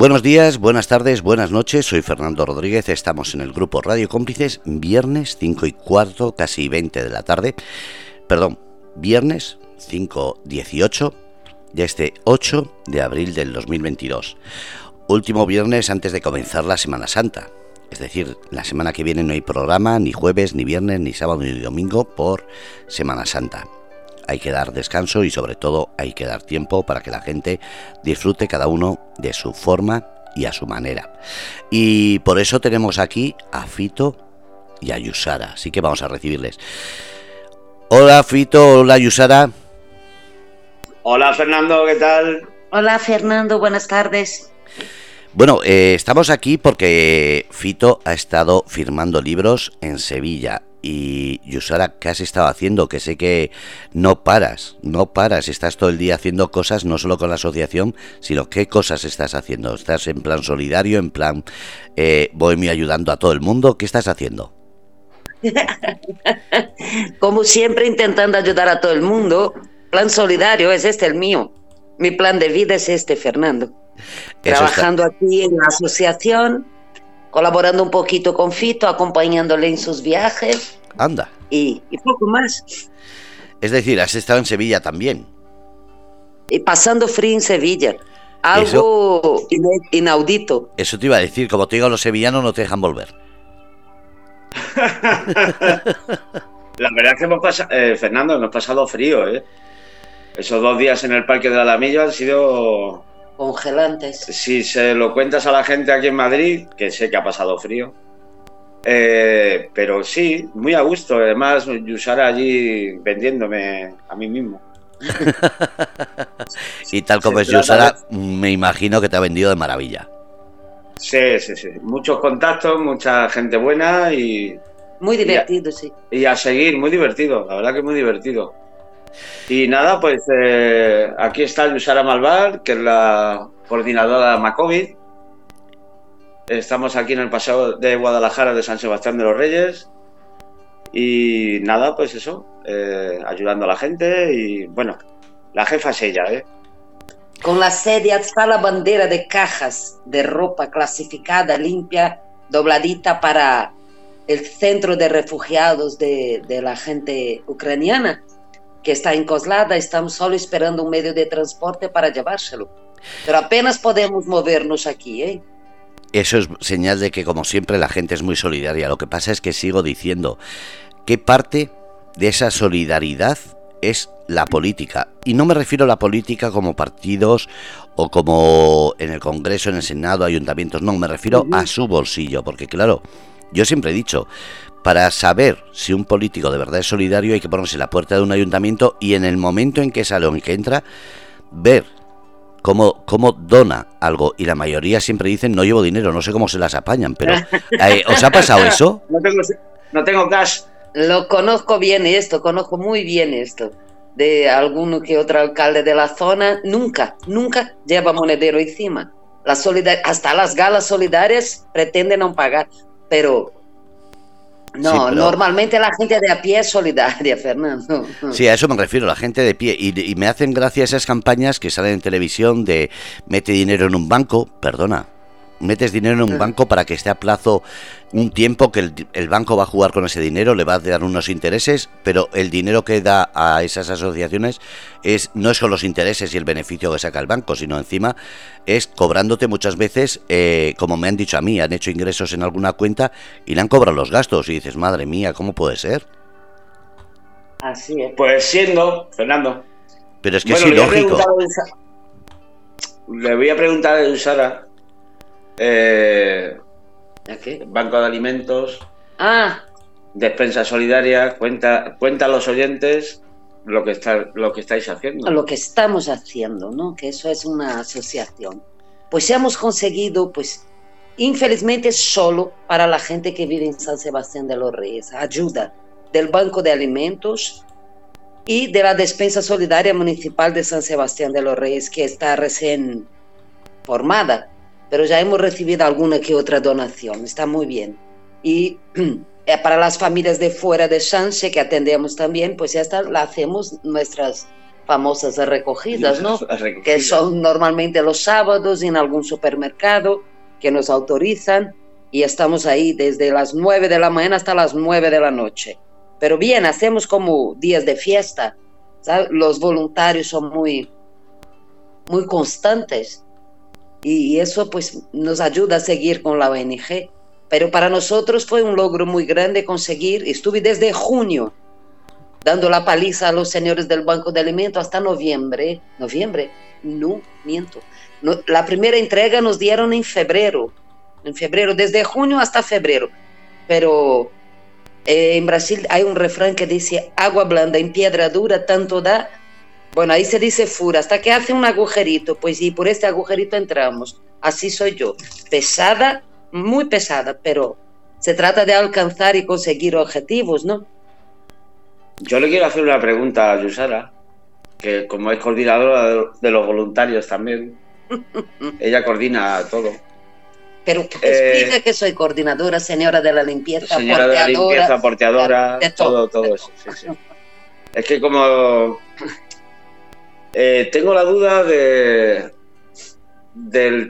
Buenos días, buenas tardes, buenas noches. Soy Fernando Rodríguez. Estamos en el grupo Radio Cómplices, viernes 5 y cuarto, casi 20 de la tarde. Perdón, viernes 5.18 de este 8 de abril del 2022. Último viernes antes de comenzar la Semana Santa. Es decir, la semana que viene no hay programa, ni jueves, ni viernes, ni sábado, ni domingo por Semana Santa hay que dar descanso y sobre todo hay que dar tiempo para que la gente disfrute cada uno de su forma y a su manera. Y por eso tenemos aquí a Fito y a Yusara, así que vamos a recibirles. Hola Fito, hola Yusara. Hola Fernando, ¿qué tal? Hola Fernando, buenas tardes. Bueno, eh, estamos aquí porque Fito ha estado firmando libros en Sevilla y Yusara, ¿qué has estado haciendo? Que sé que no paras, no paras, estás todo el día haciendo cosas, no solo con la asociación, sino qué cosas estás haciendo. ¿Estás en plan solidario, en plan eh, bohemio ayudando a todo el mundo? ¿Qué estás haciendo? Como siempre, intentando ayudar a todo el mundo. Plan solidario es este el mío. Mi plan de vida es este, Fernando. Trabajando aquí en la asociación colaborando un poquito con Fito, acompañándole en sus viajes. Anda. Y, poco más. Es decir, has estado en Sevilla también. Y pasando frío en Sevilla. Algo inaudito. Eso te iba a decir, como te digo, los sevillanos no te dejan volver. La verdad es que hemos pasado, eh, Fernando, hemos pasado frío, ¿eh? Esos dos días en el Parque de Alamillo han sido congelantes. Si se lo cuentas a la gente aquí en Madrid, que sé que ha pasado frío, eh, pero sí, muy a gusto. Además, Yusara allí vendiéndome a mí mismo. y tal como es Yusara, me imagino que te ha vendido de maravilla. Sí, sí, sí. Muchos contactos, mucha gente buena y. Muy divertido, sí. Y a seguir, muy divertido, la verdad que muy divertido. Y nada, pues eh, aquí está Yusara Malvar, que es la coordinadora Macovid. Estamos aquí en el paseo de Guadalajara de San Sebastián de los Reyes. Y nada, pues eso, eh, ayudando a la gente y bueno, la jefa es ella, ¿eh? Con la sede está la bandera de cajas de ropa clasificada, limpia, dobladita para el centro de refugiados de, de la gente ucraniana que está encoslada, estamos solo esperando un medio de transporte para llevárselo. Pero apenas podemos movernos aquí, ¿eh? Eso es señal de que, como siempre, la gente es muy solidaria. Lo que pasa es que sigo diciendo, ¿qué parte de esa solidaridad es la política? Y no me refiero a la política como partidos o como en el Congreso, en el Senado, ayuntamientos, no, me refiero a su bolsillo, porque claro, yo siempre he dicho, para saber si un político de verdad es solidario hay que ponerse en la puerta de un ayuntamiento y en el momento en que sale o en que entra, ver cómo, cómo dona algo. Y la mayoría siempre dicen, no llevo dinero, no sé cómo se las apañan, pero eh, ¿os ha pasado eso? No tengo, no tengo cash. Lo conozco bien esto, conozco muy bien esto. De alguno que otro alcalde de la zona, nunca, nunca lleva monedero encima. La hasta las galas solidarias pretenden no pagar, pero no, normalmente la gente de a pie es solidaria, Fernando. Sí, a eso me refiero, la gente de pie. Y, me hacen gracia esas campañas que salen en televisión de mete dinero en un banco, perdona, metes dinero en un banco para que esté a plazo un tiempo que el, banco va a jugar con ese dinero, le va a dar unos intereses, pero el dinero que da a esas asociaciones es no es con los intereses y el beneficio que saca el banco, sino encima es cobrándote muchas veces, eh, como me han dicho a mí, han hecho ingresos en alguna cuenta y le han cobrado los gastos y dices, madre mía, ¿cómo puede ser? Así es. Pues siendo, Fernando. Pero es que es ilógico. Le voy a preguntar a Sara eh, Banco de Alimentos. Ah. Despensa Solidaria. Cuenta, cuenta a los oyentes lo que, está, lo que estáis haciendo. Lo que estamos haciendo, ¿no? Que eso es una asociación. Pues hemos conseguido, pues, infelizmente solo para la gente que vive en San Sebastián de los Reyes, ayuda del Banco de Alimentos y de la Despensa Solidaria Municipal de San Sebastián de los Reyes, que está recién formada pero ya hemos recibido alguna que otra donación, está muy bien. Y eh, para las familias de fuera de Chance que atendemos también, pues ya está, la hacemos nuestras famosas recogidas, ¿no? Que son normalmente los sábados en algún supermercado que nos autorizan y estamos ahí desde las 9 de la mañana hasta las 9 de la noche. Pero bien, hacemos como días de fiesta. Los voluntarios son muy, muy constantes y eso pues nos ayuda a seguir con la ONG. Pero para nosotros fue un logro muy grande conseguir, estuve desde junio dando la paliza a los señores del Banco de Alimentos hasta noviembre. Noviembre, no, miento. la primera entrega nos dieron en febrero, en febrero, desde junio hasta febrero. Pero eh, en Brasil hay un refrán que dice, agua blanda en piedra dura tanto da. Bueno, ahí se dice fura, hasta que hace un agujerito, pues y por este agujerito entramos. Así soy yo, pesada, muy pesada, pero se trata de alcanzar y conseguir objetivos, ¿no? Yo le quiero hacer una pregunta a Yusara, que como es coordinadora de los voluntarios también, ella coordina todo. Pero eh, explica que soy coordinadora, señora de la limpieza, señora de la limpieza, porteadora, todo, todo, eso. Es que como eh, tengo la duda de del,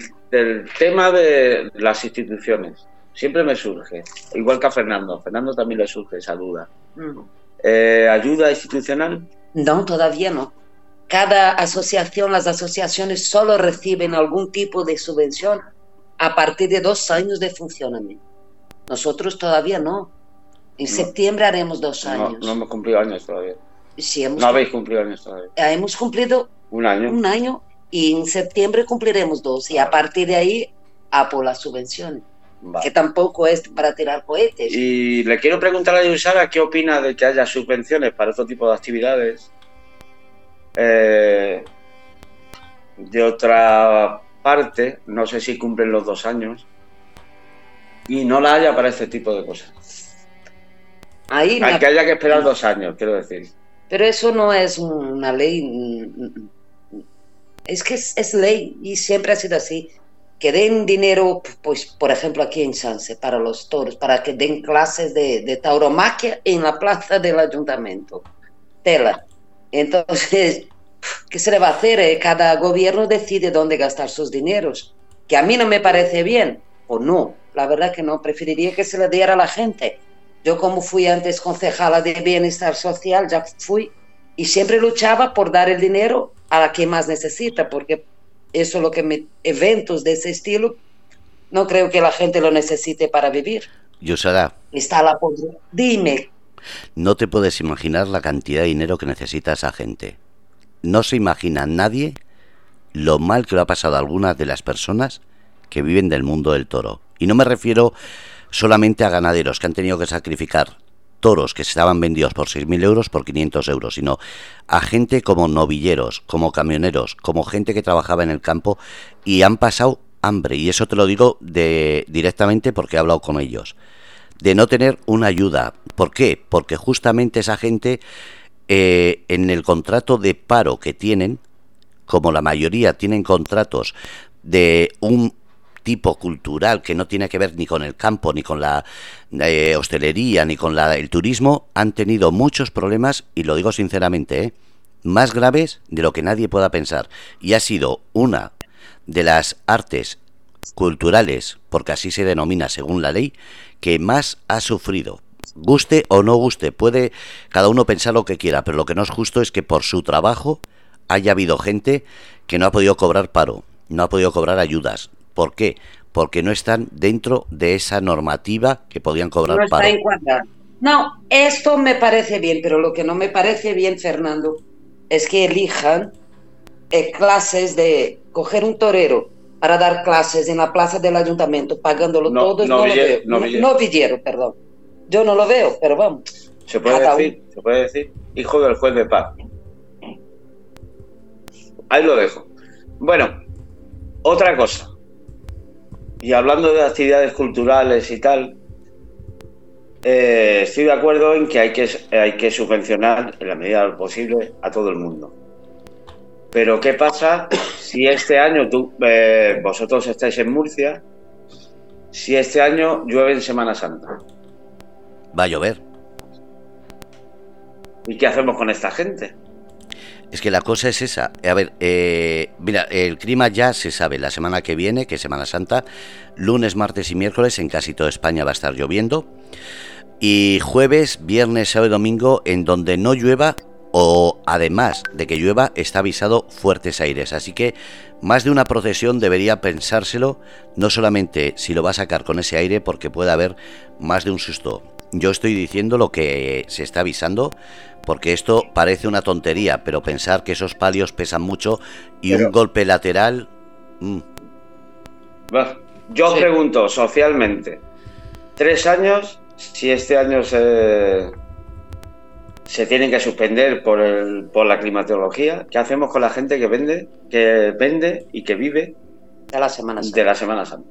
tema de las instituciones. Siempre me surge, igual que a Fernando. Fernando también le surge esa duda. Mm. Eh, ayuda institucional? No, todavía no. Cada asociación, las asociaciones solo reciben algún tipo de subvención a partir de dos años de funcionamiento. Nosotros todavía no. En septiembre haremos dos años. No, hemos cumplido años todavía. Sí, hemos no habéis cumplido años todavía. Hemos cumplido un año. Un año y en septiembre cumpliremos dos. Y a partir de ahí, a por las subvenciones que tampoco es para tirar cohetes. Y le quiero preguntar a Yusara qué opina de que haya subvenciones para otro tipo de actividades. Eh, de otra parte, no sé si cumplen los dos años, y no la haya para este tipo de cosas. Ahí que haya que esperar dos años, quiero decir. Pero eso no es una ley. Es que es ley y siempre ha sido así que den dinero, pues por ejemplo aquí en Sanse, para los toros, para que den clases de, de tauromaquia en la plaza del ayuntamiento. Tela. Entonces, ¿qué se le va a hacer? Eh, cada gobierno decide dónde gastar sus dineros. Que a mí no me parece bien, o no. La verdad que no, preferiría que se le diera a la gente. Yo como fui antes concejala de bienestar social, ya fui y siempre luchaba por dar el dinero a la que más necesita, porque eso es lo que me, eventos de ese estilo, no creo que la gente lo necesite para vivir. Yusara. Está la Dime. No te puedes imaginar la cantidad de dinero que necesita esa gente. No se imagina nadie lo mal que lo ha pasado a algunas de las personas que viven del mundo del toro. Y no me refiero solamente a ganaderos que han tenido que sacrificar toros que estaban vendidos por 6.000 euros por 500 euros, sino a gente como novilleros, como camioneros, como gente que trabajaba en el campo y han pasado hambre. Y eso te lo digo de, directamente porque he hablado con ellos. De no tener una ayuda. ¿Por qué? Porque justamente esa gente eh, en el contrato de paro que tienen, como la mayoría tienen contratos de un tipo cultural que no tiene que ver ni con el campo, ni con la eh, hostelería, ni con la, el turismo, han tenido muchos problemas, y lo digo sinceramente, ¿eh? más graves de lo que nadie pueda pensar. Y ha sido una de las artes culturales, porque así se denomina según la ley, que más ha sufrido. Guste o no guste, puede cada uno pensar lo que quiera, pero lo que no es justo es que por su trabajo haya habido gente que no ha podido cobrar paro, no ha podido cobrar ayudas, ¿Por qué? Porque no están dentro de esa normativa que podían cobrar no paro. No, esto me parece bien, pero lo que no me parece bien, Fernando, es que elijan eh, clases de coger un torero para dar clases en la plaza del ayuntamiento, pagándolo todo, no, lo veo. No, no, villero, perdón. Yo no lo veo, pero vamos. Se puede, decir, se puede decir, hijo del juez de paz. Ahí lo dejo. Bueno, otra cosa. Y hablando de actividades culturales y tal, eh, estoy de acuerdo en que hay, que hay que subvencionar en la medida de lo posible a todo el mundo. Pero ¿qué pasa si este año tú, eh, vosotros estáis en Murcia, si este año llueve en Semana Santa? Va a llover. ¿Y qué hacemos con esta gente? Es que la cosa es esa. A ver, eh, mira, el clima ya se sabe. La semana que viene, que es Semana Santa, lunes, martes y miércoles en casi toda España va a estar lloviendo. Y jueves, viernes, sábado y domingo, en donde no llueva o además de que llueva, está avisado fuertes aires. Así que más de una procesión debería pensárselo, no solamente si lo va a sacar con ese aire, porque puede haber más de un susto. Yo estoy diciendo lo que se está avisando, porque esto parece una tontería, pero pensar que esos palios pesan mucho y un golpe lateral... Mm. Yo pregunto socialmente, tres años, si este año se, se tienen que suspender por, el, por la climatología, ¿qué hacemos con la gente que vende, que vende y que vive de la Semana Santa? De la Semana Santa.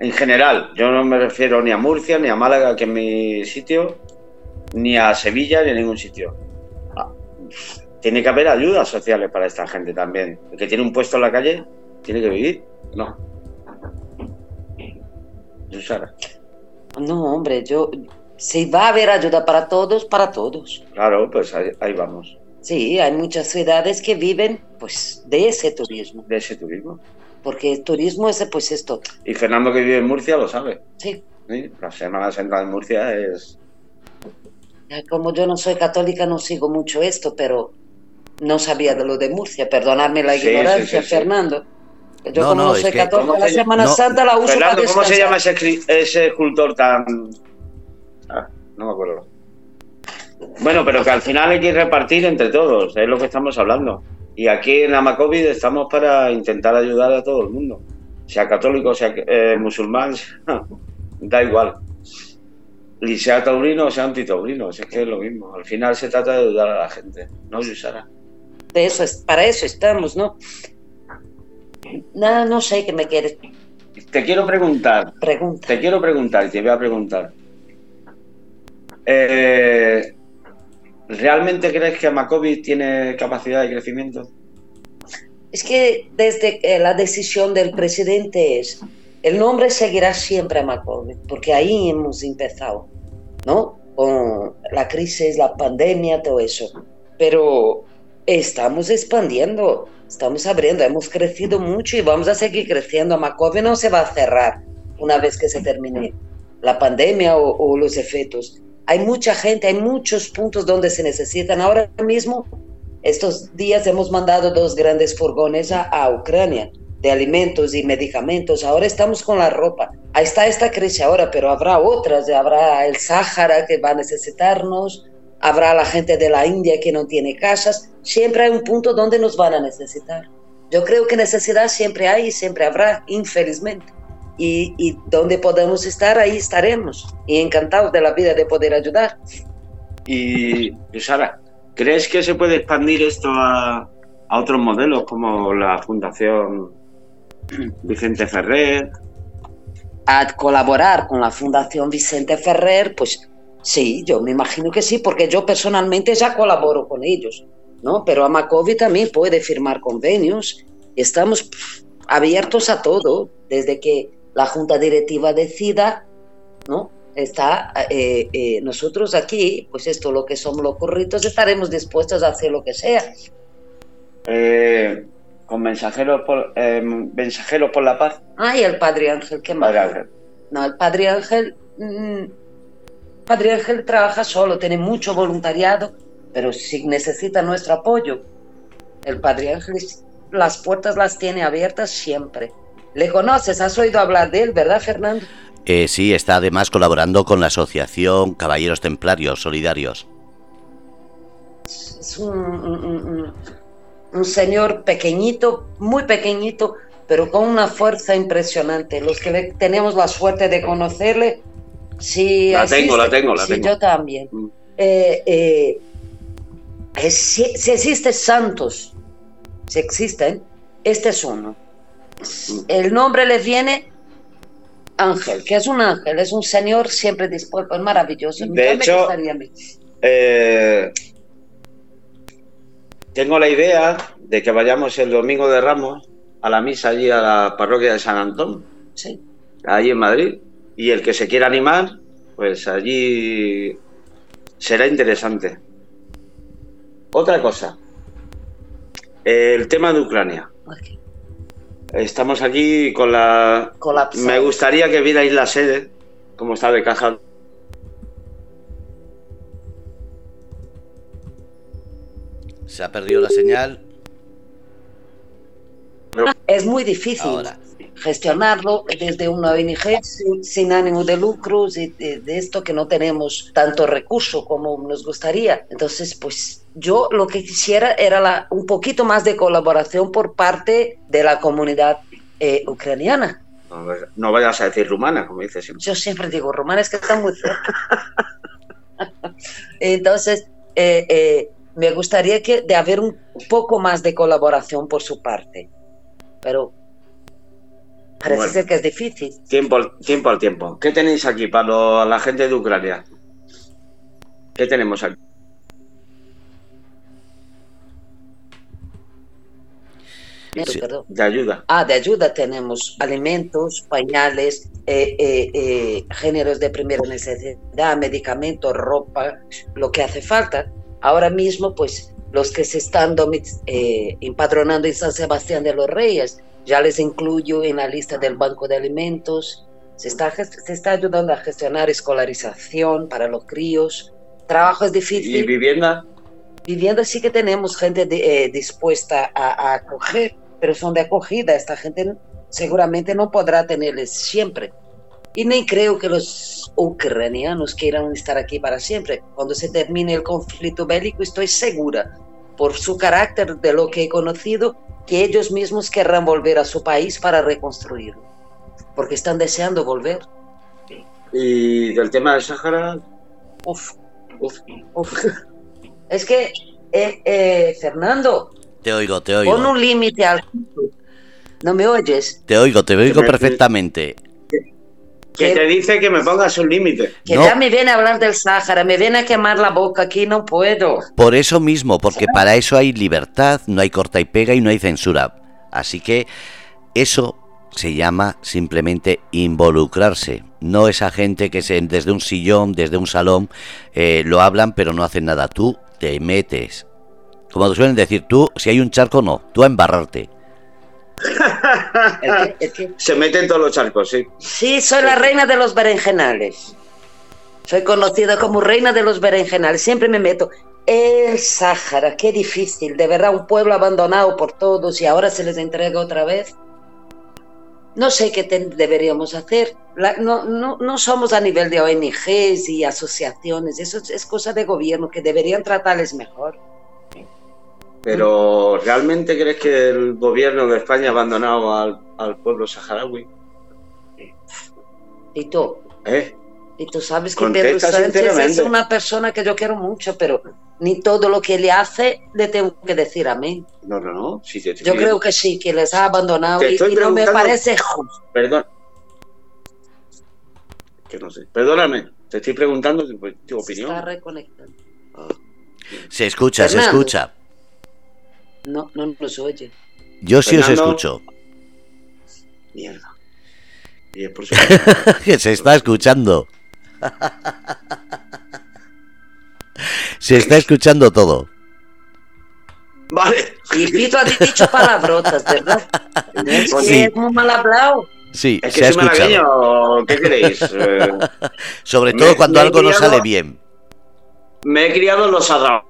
En general, yo no me refiero ni a Murcia, ni a Málaga, que es mi sitio, ni a Sevilla, ni a ningún sitio. Ah, tiene que haber ayudas sociales para esta gente también. El que tiene un puesto en la calle tiene que vivir. No. No, hombre, yo, si va a haber ayuda para todos, para todos. Claro, pues ahí, vamos. Sí, hay muchas ciudades que viven pues de ese turismo. De ese turismo. Porque el turismo es pues esto. Y Fernando que vive en Murcia lo sabe. Sí. La Semana Santa en Murcia es... Como yo no soy católica no sigo mucho esto, pero no sabía de lo de Murcia. Perdonadme la ignorancia, Fernando. Yo como no, soy católica, la Semana Santa la uso Fernando, ¿cómo se llama ese, ese escultor tan Ah, no me acuerdo. Bueno, pero que al final hay que repartir entre todos, es lo que estamos hablando. Y aquí en Amacovid estamos para intentar ayudar a todo el mundo, sea católico, sea eh, musulmán, da igual. Y sea taurino o sea antitaurino, es que es lo mismo. Al final se trata de ayudar a la gente, ¿no, Yusara? De eso es, para eso estamos, ¿no? Nada, no sé qué me quieres. Te quiero preguntar. Pregunta. Te quiero preguntar, te voy a preguntar. Eh, ¿Realmente crees que Amacovis tiene capacidad de crecimiento? Es que desde la decisión del presidente es, el nombre seguirá siempre Amacovis, porque ahí hemos empezado, ¿no? Con la crisis, la pandemia, todo eso. Pero estamos expandiendo, estamos abriendo, hemos crecido mucho y vamos a seguir creciendo. Amacovis no se va a cerrar una vez que se termine la pandemia o los efectos hay mucha gente, hay muchos puntos donde se necesitan. Ahora mismo, estos días hemos mandado dos grandes furgones a, Ucrania de alimentos y medicamentos. Ahora estamos con la ropa. Ahí está esta crisis ahora, pero habrá otras. Habrá el Sáhara que va a necesitarnos, habrá la gente de la India que no tiene casas. Siempre hay un punto donde nos van a necesitar. Yo creo que necesidad siempre hay y siempre habrá, infelizmente y, donde podamos estar, ahí estaremos. Y encantados de la vida de poder ayudar. Y, Sara, ¿crees que se puede expandir esto a, a otros modelos como la Fundación Vicente Ferrer? A colaborar con la Fundación Vicente Ferrer, pues sí, yo me imagino que sí, porque yo personalmente ya colaboro con ellos, ¿no? Pero Amacovi también puede firmar convenios. Estamos abiertos a todo, desde que la junta directiva decida, ¿no? Está, eh, eh, nosotros aquí, pues esto, lo que somos los corritos, estaremos dispuestos a hacer lo que sea. Eh, con mensajeros por, mensajeros por la paz. Ay, el Padre Ángel, qué más. No, el Padre Ángel, mm, Padre Ángel trabaja solo, tiene mucho voluntariado, pero si necesita nuestro apoyo, el Padre Ángel las puertas las tiene abiertas siempre. ¿Le conoces? ¿Has oído hablar de él, verdad, Fernando? Eh, sí, está además colaborando con la Asociación Caballeros Templarios Solidarios. Es un, señor pequeñito, muy pequeñito, pero con una fuerza impresionante. Los que tenemos la suerte de conocerle, sí. La tengo, la tengo, la sí, Yo también. Mm. Eh, eh, si, si existen santos, si existen, este es uno el nombre le viene Ángel, que es un ángel, es un señor siempre dispuesto, es maravilloso. De hecho, eh, tengo la idea de que vayamos el domingo de Ramos a la misa allí a la parroquia de San Antón, sí. allí en Madrid, y el que se quiera animar, pues allí será interesante. Otra cosa, El tema de Ucrania. Estamos aquí con la... Me gustaría que vierais la sede, como está de caja. Se ha perdido la señal. Es muy difícil gestionarlo desde una ONG sin, ánimo de lucro, de, esto que no tenemos tanto recurso como nos gustaría. Entonces, pues yo lo que quisiera era un poquito más de colaboración por parte de la comunidad eh, ucraniana. No vayas a decir rumana, como dices siempre. Yo siempre digo rumana, es que está muy cerca. Entonces, eh, eh, me gustaría que de haber un poco más de colaboración por su parte. Pero parece ser que es difícil. Tiempo, tiempo al tiempo. ¿Qué tenéis aquí para la gente de Ucrania? ¿Qué tenemos aquí? De ayuda. Ah, de ayuda tenemos alimentos, pañales, eh, eh, eh, géneros de primera necesidad, medicamentos, ropa, lo que hace falta. Ahora mismo, pues los que se están empadronando en San Sebastián de los Reyes, ya les incluyo en la lista del Banco de Alimentos. Se está, se está ayudando a gestionar escolarización para los críos. Trabajo es difícil. ¿Y vivienda? Vivienda sí que tenemos gente dispuesta a, a acoger, pero son de acogida. Esta gente seguramente no podrá tenerles siempre. Y ni creo que los ucranianos quieran estar aquí para siempre. Cuando se termine el conflicto bélico, estoy segura, por su carácter de lo que he conocido, que ellos mismos querrán volver a su país para reconstruirlo, porque están deseando volver. ¿Y del tema del Sáhara? Uf, uf, uf. Es que, eh, eh, Fernando. Te oigo, te oigo. Pon un límite al. ¿No me oyes? Te oigo, te oigo perfectamente. Que te dice que me pongas un límite. Que ya me viene a hablar del Sáhara, me viene a quemar la boca, aquí no puedo. Por eso mismo, porque para eso hay libertad, no hay corta y pega y no hay censura. Así que eso se llama simplemente involucrarse. No esa gente que se, desde un sillón, desde un salón, eh, lo hablan pero no hacen nada. Tú te metes. Como suelen decir, tú, si hay un charco, no, tú a embarrarte. Se mete en todos los charcos, sí. Sí, soy la reina de los berenjenales. Soy conocida como reina de los berenjenales. Siempre me meto. El Sáhara, qué difícil. De verdad, un pueblo abandonado por todos y ahora se les entrega otra vez. No sé qué deberíamos hacer. no, no, no, somos a nivel de ONGs y asociaciones. Eso es cosa de gobierno que deberían tratarles mejor. Pero ¿realmente crees que el gobierno de España ha abandonado al, pueblo saharaui? ¿Y tú? ¿Eh? Y tú sabes que Pedro Sánchez es una persona que yo quiero mucho, pero ni todo lo que le hace le tengo que decir a mí. No, no, no. yo creo que sí, que les ha abandonado y, no me parece justo. Perdón. Que no sé. Perdóname, te estoy preguntando tu, opinión. está reconectando. Se escucha, se escucha. No, no nos oye. Yo sí os escucho. Mierda. que se está escuchando. se está escuchando todo. Vale. Y Pito ha dicho palabrotas, ¿verdad? Sí. Es muy mal hablado. Sí, es que se ha escuchado. ¿Qué queréis? Sobre todo cuando algo no sale bien. Me he criado en los arraos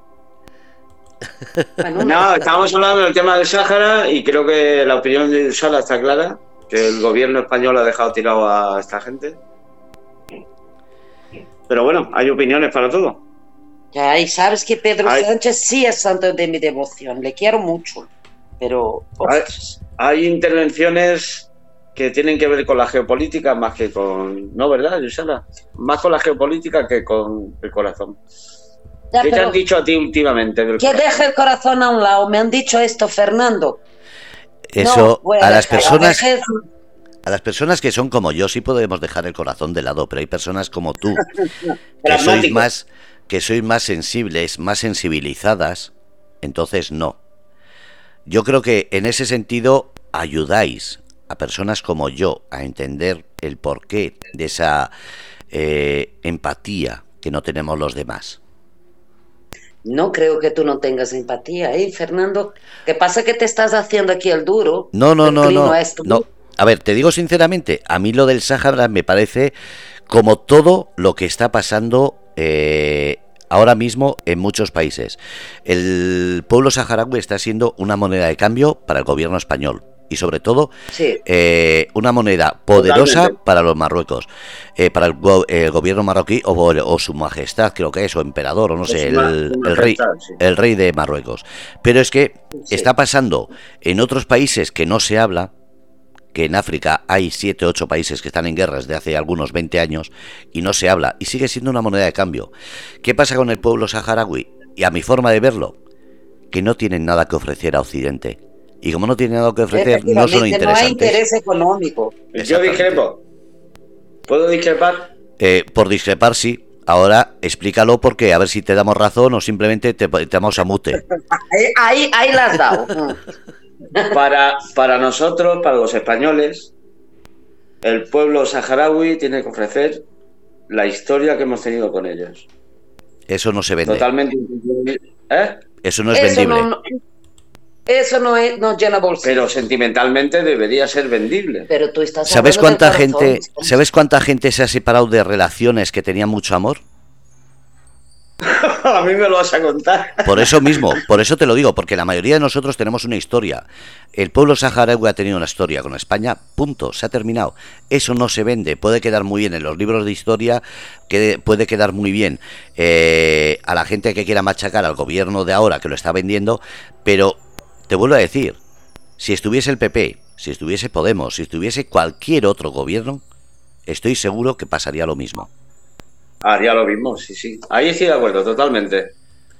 no, estábamos hablando del tema del Sáhara y creo que la opinión de Usala está clara, que el gobierno español ha dejado tirado a esta gente. Pero bueno, hay opiniones para todo. Ya, y sabes que Pedro Sánchez sí es santo de mi devoción, le quiero mucho, pero... Hay, intervenciones que tienen que ver con la geopolítica más que con... No, ¿verdad, Usala? Más con la geopolítica que con el corazón. ¿Qué te han dicho a ti últimamente? que deje el corazón a un lado. Me han dicho esto, Fernando. Eso, a, las personas... A las personas que son como yo sí podemos dejar el corazón de lado, pero hay personas como tú que sois más que sois más sensibles, más sensibilizadas, entonces no. Yo creo que en ese sentido ayudáis a personas como yo a entender el porqué de esa eh, empatía que no tenemos los demás. No creo que tú no tengas empatía, ¿eh, Fernando? ¿Qué pasa que te estás haciendo aquí el duro? No, no, no, no, no. A ver, te digo sinceramente, a mí lo del Sáhara me parece como todo lo que está pasando eh, ahora mismo en muchos países. El pueblo saharaui está siendo una moneda de cambio para el gobierno español y sobre todo Sí, eh, una moneda poderosa Totalmente. para los Marruecos, eh, para el, go- el gobierno marroquí o, o su majestad, creo que es, o emperador, o no sé, el, rey, sí. el rey de Marruecos. Pero es que Sí. está pasando en otros países que no se habla, que en África hay 7 8 países que están en guerra desde hace algunos 20 años y no se habla y sigue siendo una moneda de cambio. ¿Qué pasa con el pueblo saharaui? Y a mi forma de verlo, que no tienen nada que ofrecer a Occidente. Y como no tienen nada que ofrecer, no son efectivamente, no hay interesantes. interés económico. Yo discrepo. ¿Puedo discrepar? Eh, por discrepar, sí. Ahora explícalo porque a ver si te damos razón o simplemente te, te damos a mute. Ahí, ahí, ahí la has dado. Para, para nosotros, para los españoles, el pueblo saharaui tiene que ofrecer la historia que hemos tenido con ellos. Eso no se vende. Totalmente. ¿Eh? Eso no es eso vendible. no, no- eso no, es, no llena bolsillo. Pero sentimentalmente debería ser vendible. Pero tú estás ¿Sabes cuánta gente, sabes cuánta gente se ha separado de relaciones que tenían mucho amor? a mí me lo vas a contar. Por eso mismo, por eso te lo digo, porque la mayoría de nosotros tenemos una historia. El pueblo saharaui ha tenido una historia con España, punto, se ha terminado. Eso no se vende, puede quedar muy bien en los libros de historia, que puede quedar muy bien eh, a la gente que quiera machacar al gobierno de ahora que lo está vendiendo, pero te vuelvo a decir, si estuviese el PP, si estuviese Podemos, si estuviese cualquier otro gobierno, estoy seguro que pasaría lo mismo. Haría lo mismo, sí, sí. Ahí estoy de acuerdo, totalmente.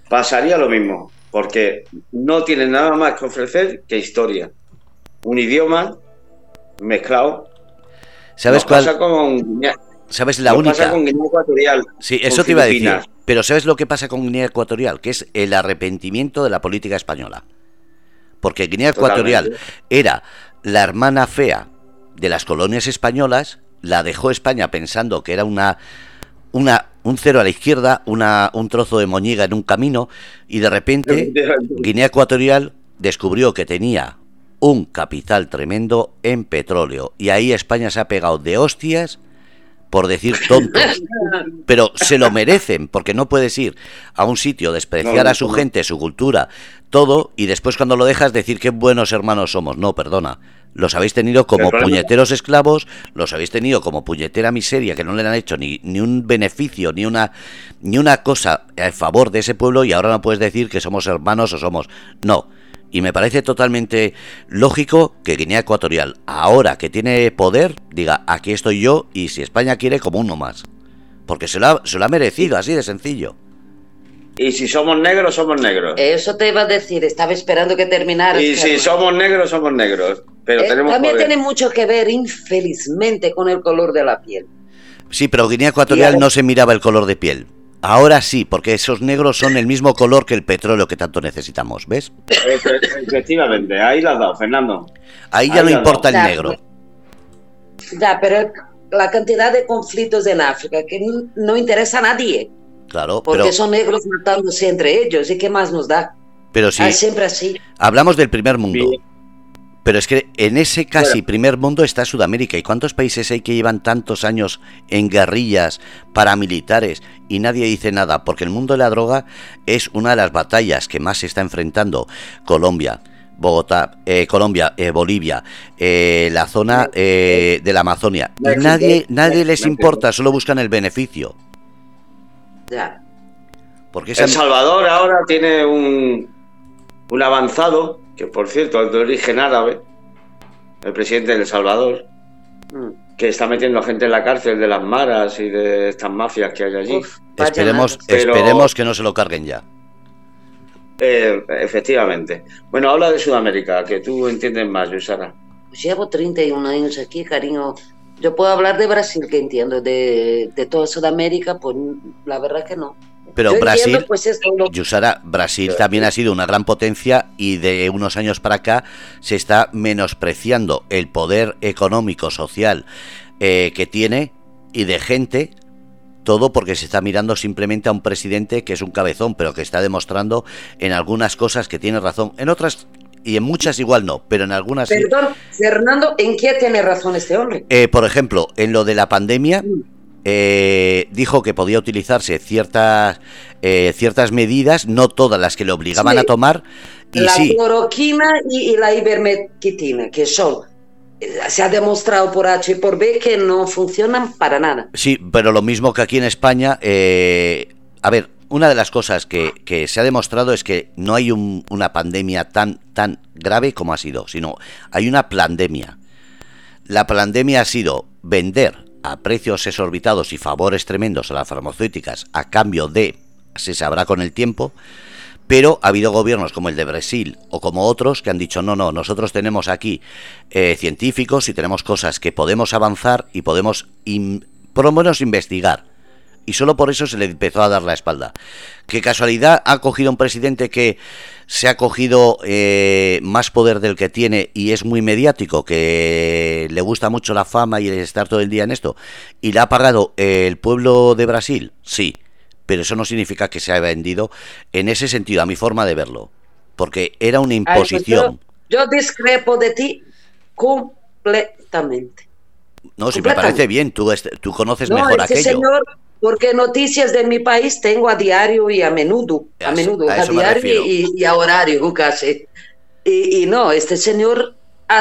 Pasaría lo mismo, porque no tienen nada más que ofrecer que historia. Un idioma mezclado. ¿Sabes Nos cuál? pasa con Guinea- ¿Sabes la nos única? pasa con Guinea Ecuatorial. Sí, eso te iba a decir. Pero ¿sabes lo que pasa con Guinea Ecuatorial? Que es el arrepentimiento de la política española. Porque Guinea Ecuatorial Totalmente. era la hermana fea de las colonias españolas, la dejó España pensando que era una, una un cero a la izquierda, una, un trozo de moñiga en un camino, y de repente Guinea Ecuatorial descubrió que tenía un capital tremendo en petróleo. Y ahí España se ha pegado de hostias por decir tontos. Pero se lo merecen, porque no puedes ir a un sitio, despreciar No, a su no. gente, su cultura, todo, y después cuando lo dejas decir qué buenos hermanos somos. No, perdona. Los habéis tenido como puñeteros esclavos, los habéis tenido como puñetera miseria que no le han hecho ni, ni un beneficio, ni una, ni una cosa a favor de ese pueblo y ahora no puedes decir que somos hermanos o somos... No. Y me parece totalmente lógico que Guinea Ecuatorial, ahora que tiene poder, diga, aquí estoy yo y si España quiere, como uno más. Porque se lo ha, se lo ha merecido, así de sencillo. Y si somos negros, somos negros. Eso te iba a decir, estaba esperando que terminaras. y si somos negros, somos negros. Pero Eh, tenemos también poder. tiene mucho que ver, infelizmente, con el color de la piel. Sí, pero Guinea Ecuatorial Y no se miraba el color de piel. Ahora sí, porque esos negros son el mismo color que el petróleo que tanto necesitamos, ¿ves? Efe- Efectivamente, ahí la has dado, Fernando. Ahí ya Ahí no importa el negro. Ya, pero la cantidad de conflictos en África que no interesa a nadie, Claro, porque pero, son negros matándose entre ellos. ¿Y qué más nos da? pero sí, Ah, siempre así. hablamos del primer mundo. Bien. Pero es que en ese casi Bueno. primer mundo está Sudamérica. ¿Y cuántos países hay que llevan tantos años en guerrillas paramilitares y nadie dice nada? Porque el mundo de la droga es una de las batallas que más se está enfrentando Colombia. Bogotá, eh, Colombia, eh, Bolivia, eh, la zona eh, de la Amazonia. Nadie, nadie les importa, solo buscan el beneficio. Ya. Porque El Salvador ahora tiene un, un avanzado, que por cierto es de origen árabe, el presidente de El Salvador, Mm. que está metiendo gente en la cárcel de las maras y de estas mafias que hay allí. Uf, esperemos. Pero- esperemos que no se lo carguen ya. Eh, efectivamente. Bueno, habla de Sudamérica, que tú entiendes más, Yusara. Pues llevo 31 años aquí, cariño. Yo puedo hablar de Brasil, que entiendo. De, de toda Sudamérica, pues la verdad que no. Pero Yo Brasil, entiendo, pues esto lo- Yusara, Brasil también ha sido una gran potencia y de unos años para acá se está menospreciando el poder económico, social eh, que tiene y de gente todo porque se está mirando simplemente a un presidente que es un cabezón, pero que está demostrando en algunas cosas que tiene razón, en otras y en muchas igual no, pero en algunas Perdón, Fernando, ¿en qué tiene razón este hombre? Eh, por ejemplo, en lo de la pandemia. Eh, dijo que podía utilizarse ciertas, eh, ciertas medidas, no todas las que le obligaban a tomar. Y la cloroquina y, la ivermectina, que son se ha demostrado por H y por B que no funcionan para nada. Sí, pero lo mismo que aquí en España, a ver, una de las cosas que, se ha demostrado es que no hay una pandemia tan, tan grave como ha sido, sino hay una pandemia. La pandemia ha sido vender a precios exorbitados y favores tremendos a las farmacéuticas a cambio de, se sabrá con el tiempo, pero ha habido gobiernos como el de Brasil o como otros que han dicho, no, no, nosotros tenemos aquí eh, científicos y tenemos cosas que podemos avanzar y podemos, por lo menos, investigar y solo por eso se le empezó a dar la espalda. Qué casualidad ha cogido un presidente que se ha cogido eh, más poder del que tiene y es muy mediático, que le gusta mucho la fama y estar todo el día en esto, y le ha pagado el pueblo de Brasil, sí, pero eso no significa que se haya vendido en ese sentido, a mi forma de verlo, porque era una pues imposición. yo, discrepo de ti completamente. No, si me parece bien, tú, tú conoces mejor aquello porque noticias de mi país tengo a diario y a menudo, a, menudo, a, diario y, a horario casi. Y, no, este señor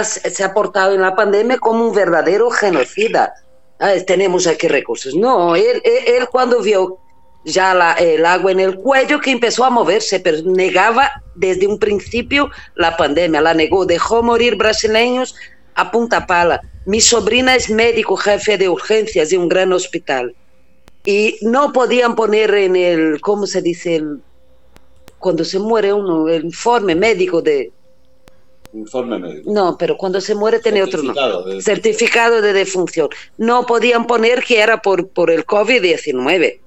se ha portado en la pandemia como un verdadero genocida. Ah, tenemos aquí recursos. No, él, él, cuando vio ya el agua en el cuello que empezó a moverse, pero negaba desde un principio la pandemia, la negó, dejó morir brasileños a punta pala. Mi sobrina es médico jefe de urgencias de un gran hospital y no podían poner en el, ¿cómo se dice? cuando se muere uno, el informe médico de... Informe médico. No, pero cuando se muere tiene otro nombre. Certificado de defunción. No podían poner que era por, por el COVID-19.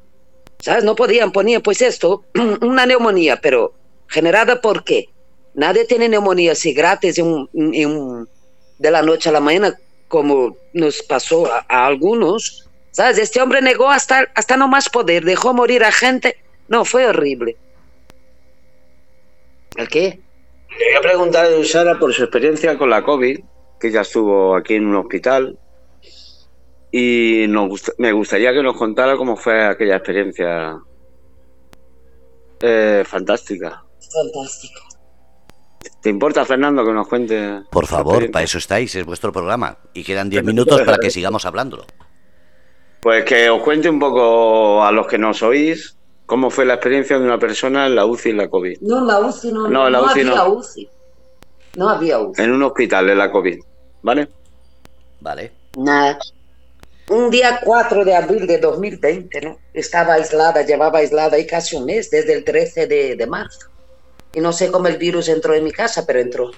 ¿Sabes? No podían poner, pues esto, una neumonía, pero generada por qué? Nadie tiene neumonía así gratis de la noche a la mañana, como nos pasó a algunos ¿Sabes? Este hombre negó hasta, hasta no más poder, dejó morir a gente. No, fue horrible. ¿El qué? Le voy a preguntar a Sara por su experiencia con la COVID, que ya estuvo aquí en un hospital. Y me gustaría que nos contara cómo fue aquella experiencia eh, fantástica. Fantástica. ¿Te importa, Fernando, que nos cuente? Por favor, para eso estáis, es vuestro programa. Y quedan 10 minutos para que sigamos hablándolo. Pues que os cuente un poco a los que nos oís cómo fue la experiencia de una persona en la UCI en la COVID. No, en la UCI no, no, la UCI había no. UCI. No había UCI. En un hospital de la COVID, ¿vale? Vale. Nada. Un día 4 de abril de 2020, ¿no? Estaba aislada, llevaba aislada ahí casi un mes, desde el 13 de, de marzo. Y no sé cómo el virus entró en mi casa, pero entró.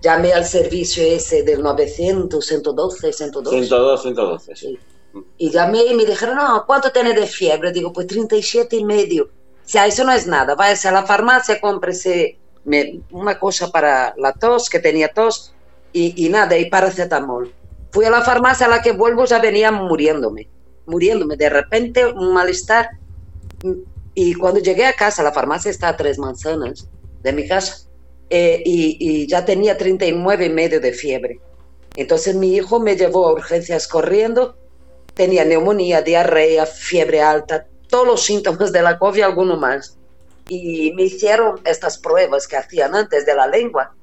Llamé al servicio ese del 900, 112, 112. 112, 112, sí. Y llamé y me dijeron, no, ¿cuánto tiene de fiebre? Digo, pues 37 y medio. Si eso no es nada, váyase a la farmacia, cómprese una cosa para la tos, que tenía tos, y, y nada, y paracetamol. Fui a la farmacia a la que vuelvo, ya venía muriéndome, muriéndome. De repente, un malestar. Y cuando llegué a casa, la farmacia está a tres manzanas de mi casa, eh, y, y, ya tenía 39 y medio de fiebre. Entonces mi hijo me llevó a urgencias corriendo tenía neumonía, diarrea, fiebre alta, todos los síntomas de la COVID y alguno más. Y me hicieron estas pruebas que hacían antes de la lengua,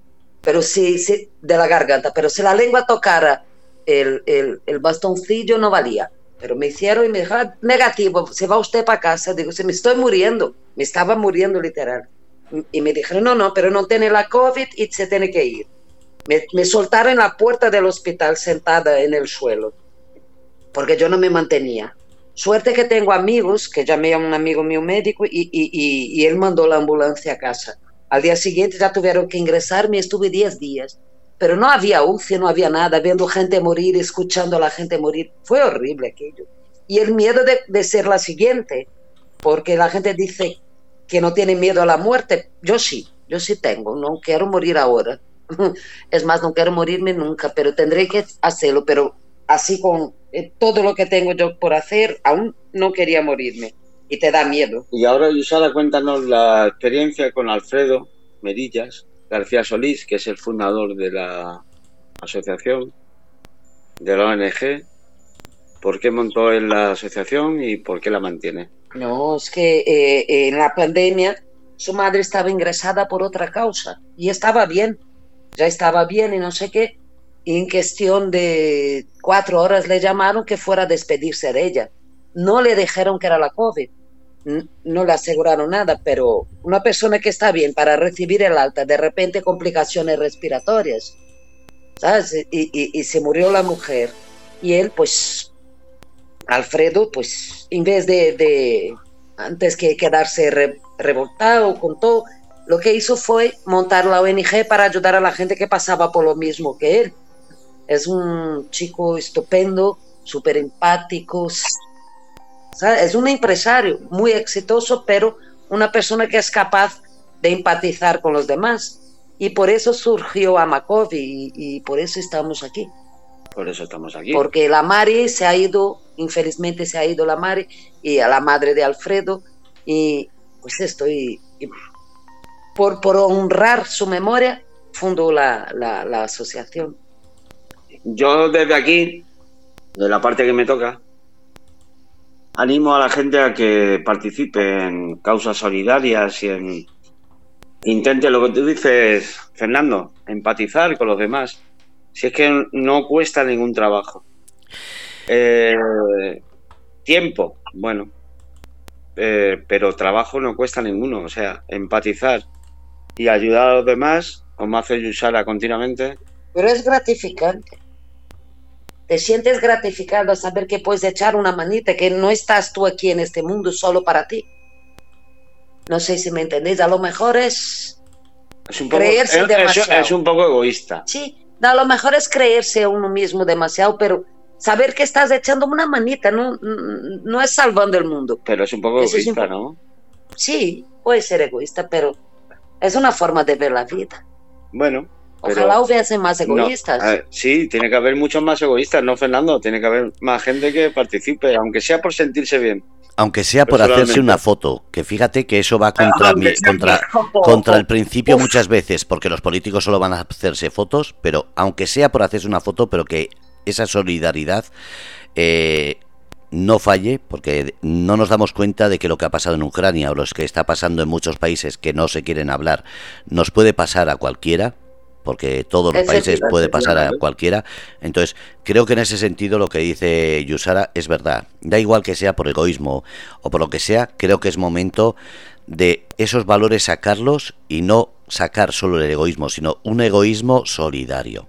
pero si, si de la garganta, pero si la lengua tocara el, el, el bastoncillo no valía. Pero me hicieron y me dijeron, negativo, se va usted para casa. Digo, se me estoy muriendo, me estaba muriendo literal. Y me dijeron, no, no, pero no tiene la COVID y se tiene que ir. Me, me soltaron en la puerta del hospital sentada en el suelo porque yo no me mantenía. Suerte que tengo amigos, que llamé a un amigo mío médico y, y, y, él mandó la ambulancia a casa. Al día siguiente ya tuvieron que ingresarme y estuve 10 días. Pero no había UCI, no había nada, viendo gente morir, escuchando a la gente morir. Fue horrible aquello. Y el miedo de, de ser la siguiente, porque la gente dice que no tiene miedo a la muerte. Yo sí, yo sí tengo, no quiero morir ahora. Es más, no quiero morirme nunca, pero tendré que hacerlo, pero así con eh, todo lo que tengo yo por hacer, aún no quería morirme. Y te da miedo. Y ahora, Yusara, cuéntanos la experiencia con Alfredo Merillas García Solís, que es el fundador de la asociación, de la ONG. ¿Por qué montó en la asociación y por qué la mantiene? No, es que eh, en la pandemia su madre estaba ingresada por otra causa y estaba bien, ya estaba bien y no sé qué. Y en cuestión de cuatro horas le llamaron que fuera a despedirse de ella. No le dijeron que era la COVID, no le aseguraron nada, pero una persona que está bien para recibir el alta, de repente complicaciones respiratorias, ¿sabes? Y, y se murió la mujer. Y él, pues, Alfredo, pues, en vez de, antes que quedarse revoltado con todo, lo que hizo fue montar la ONG para ayudar a la gente que pasaba por lo mismo que él. Es un chico estupendo, súper empático, es un empresario muy exitoso, pero una persona que es capaz de empatizar con los demás. Y por eso surgió Amakov y, y por eso estamos aquí. Por eso estamos aquí. Porque la Mari se ha ido, infelizmente se ha ido la Mari y a la madre de Alfredo. Y pues estoy, por, por honrar su memoria, fundó la, la, la asociación. Yo desde aquí, de la parte que me toca, animo a la gente a que participe en causas solidarias y en intente lo que tú dices, Fernando, empatizar con los demás si es que no cuesta ningún trabajo. Eh, tiempo, bueno, eh, pero trabajo no cuesta ninguno. O sea, empatizar y ayudar a los demás, como hace Yusara continuamente. Pero es gratificante. Te sientes gratificado a saber que puedes echar una manita, que no estás tú aquí en este mundo solo para ti. No sé si me entendéis, a lo mejor es, es un poco, es un poco egoísta. Sí, a lo mejor es creerse a uno mismo demasiado, pero saber que estás echando una manita no, no es salvando el mundo. Pero es un poco egoísta, ¿no? Sí, puede ser egoísta, pero es una forma de ver la vida. Bueno. Ojalá hubiese más egoístas. sí, tiene que haber muchos más egoístas, ¿no, Fernando? Tiene que haber más gente que participe, aunque sea por sentirse bien. Aunque sea por hacerse una foto, que fíjate que eso va contra, contra, contra el principio muchas veces, porque los políticos solo van a hacerse fotos, pero aunque sea por hacerse una foto, pero que esa solidaridad eh, no falle, porque no nos damos cuenta de que lo que ha pasado en Ucrania o lo que está pasando en muchos países que no se quieren hablar, nos puede pasar a cualquiera, porque todos los países puede pasar a cualquiera. Entonces, creo que en ese sentido lo que dice Yusara es verdad. Da igual que sea por egoísmo o por lo que sea, creo que es momento de esos valores sacarlos y no sacar solo el egoísmo, sino un egoísmo solidario.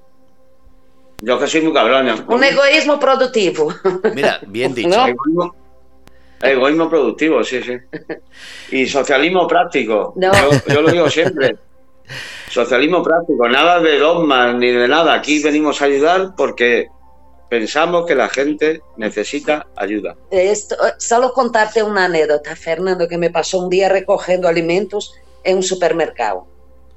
Yo que soy muy cabrón. Un egoísmo productivo. Mira, bien dicho. Egoísmo, productivo, sí, sí. Y socialismo práctico. yo lo digo siempre. Socialismo práctico, nada de dogmas ni de nada. Aquí venimos a ayudar porque pensamos que la gente necesita ayuda. Esto, solo contarte una anécdota, Fernando, que me pasó un día recogiendo alimentos en un supermercado.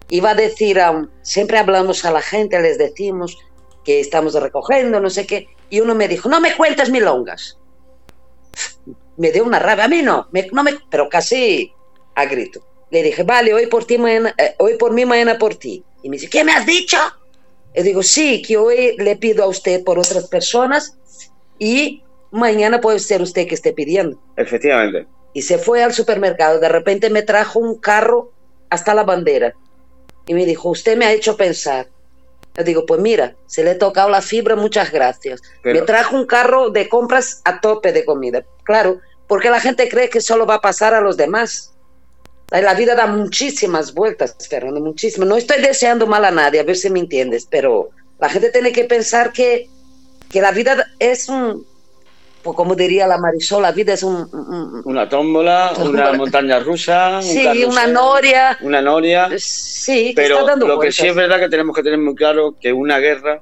Iba a decir, a siempre hablamos a la gente, les decimos que estamos recogiendo, no sé qué, y uno me dijo, no me cuentes milongas. Me dio una rabia, a mí no, no me, pero casi a grito. Le dije, vale, hoy por, ti, mañana, eh, hoy por mí, mañana por ti. Y me dice, ¿qué me has dicho? Yo digo, sí, que hoy le pido a usted por otras personas y mañana puede ser usted que esté pidiendo. Efectivamente. Y se fue al supermercado. De repente me trajo un carro hasta la bandera. Y me dijo, usted me ha hecho pensar. Yo digo, pues mira, se le ha tocado la fibra, muchas gracias. Me trajo un carro de compras a tope de comida. Claro, porque la gente cree que solo va a pasar a los demás. La vida da muchísimas vueltas, Fernando, muchísimas. No estoy deseando mal a nadie, a ver si me entiendes, pero la gente tiene que pensar que, que la vida es un, pues como diría la Marisol, la vida es un... una tómbola, una montaña rusa. Sí, una noria. Una noria. Sí, pero está dando lo que sí es verdad que tenemos que tener muy claro que una guerra...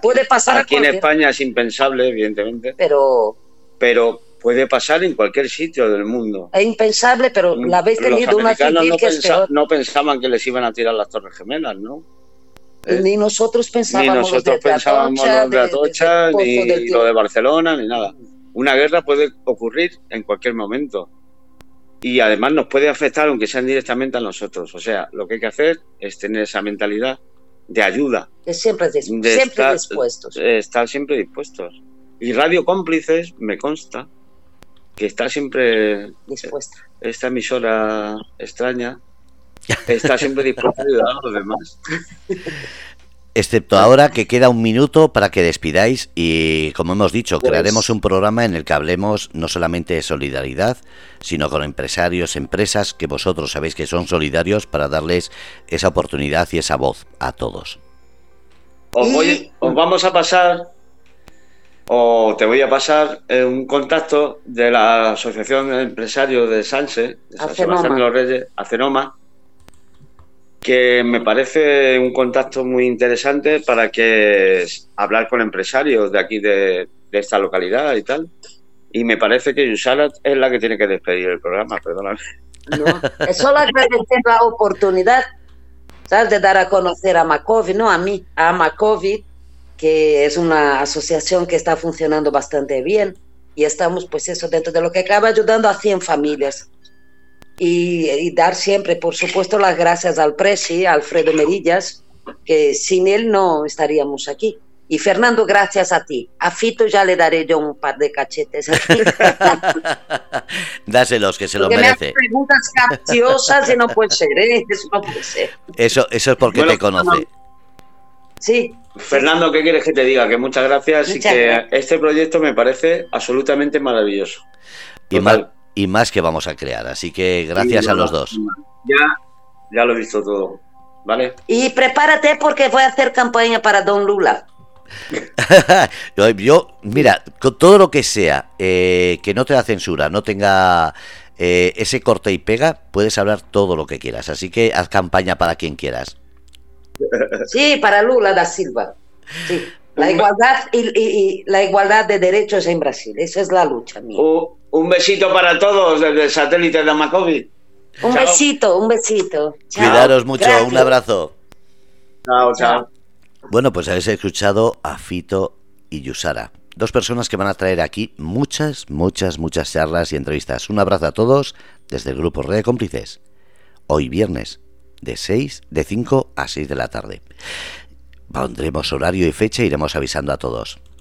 Puede pasar aquí en España es impensable, evidentemente. Pero... Pero puede pasar en cualquier sitio del mundo. Es impensable, pero la habéis tenido una civil no que es peor. No pensaban que les iban a tirar las Torres Gemelas, ¿no? Ni nosotros pensábamos ni nosotros pensábamos Atocha, de Atocha, ni lo de Barcelona, ni nada. una guerra puede ocurrir en cualquier momento. Y además nos puede afectar, aunque sea directamente a nosotros. O sea, lo que hay que hacer es tener esa mentalidad de ayuda. siempre, siempre estar, dispuestos. Estar siempre dispuestos. Y Radio Cómplices, me consta, que está siempre dispuesta. Esta emisora extraña está siempre dispuesta a ayudar a los demás. Excepto ahora que queda un minuto para que despidáis y, como hemos dicho, pues crearemos un programa en el que hablemos no solamente de solidaridad, sino con empresarios, empresas que vosotros sabéis que son solidarios para darles esa oportunidad y esa voz a todos. Os, os vamos a pasar, o te voy a pasar eh, un contacto de la Asociación de Empresarios de Sanse, de San Sebastián de los Reyes, Acenoma, que me parece un contacto muy interesante para que hablar con empresarios de aquí de, esta localidad y tal. Y me parece que Yusara es la que tiene que despedir el programa, perdóname. No, es solo agradecer la oportunidad ¿sabes? de dar a conocer a Macovid, no a mí, a Macovid, que es una asociación que está funcionando bastante bien y estamos pues eso dentro de lo que acaba ayudando a 100 familias y, dar siempre, por supuesto, las gracias al Presi, Alfredo Merillas, que sin él no estaríamos aquí. Y Fernando, gracias a ti. A Fito ya le daré yo un par de cachetes. Dáselos, que se lo merece. Me preguntas capciosas y no puede ser, ¿eh? Eso no puede ser. Eso, eso es porque te conoce. Sí. Fernando, ¿qué quieres que te diga? Que muchas gracias y que este proyecto me parece absolutamente maravilloso. Y mal, y más que vamos a crear. Así que gracias a los dos. Ya, ya lo he visto todo. ¿Vale? Y prepárate porque voy a hacer campaña para Don Lula. yo, mira, con todo lo que sea eh, que no te da censura, no tenga eh, ese corte y pega, puedes hablar todo lo que quieras. Así que haz campaña para quien quieras. Sí, para Lula da Silva. Sí. La igualdad y, la igualdad de derechos en Brasil. Esa es la lucha mía. Un besito para todos desde el satélite de Amacovi. Un besito, un besito. Cuidaros mucho, un abrazo. Chao, chao. Bueno, pues habéis escuchado a Fito y Yusara. Dos personas que van a traer aquí muchas, muchas, muchas charlas y entrevistas. Un abrazo a todos desde el grupo Red de Cómplices. Hoy viernes, de 6, de 5 a 6 de la tarde. Pondremos horario y fecha e iremos avisando a todos.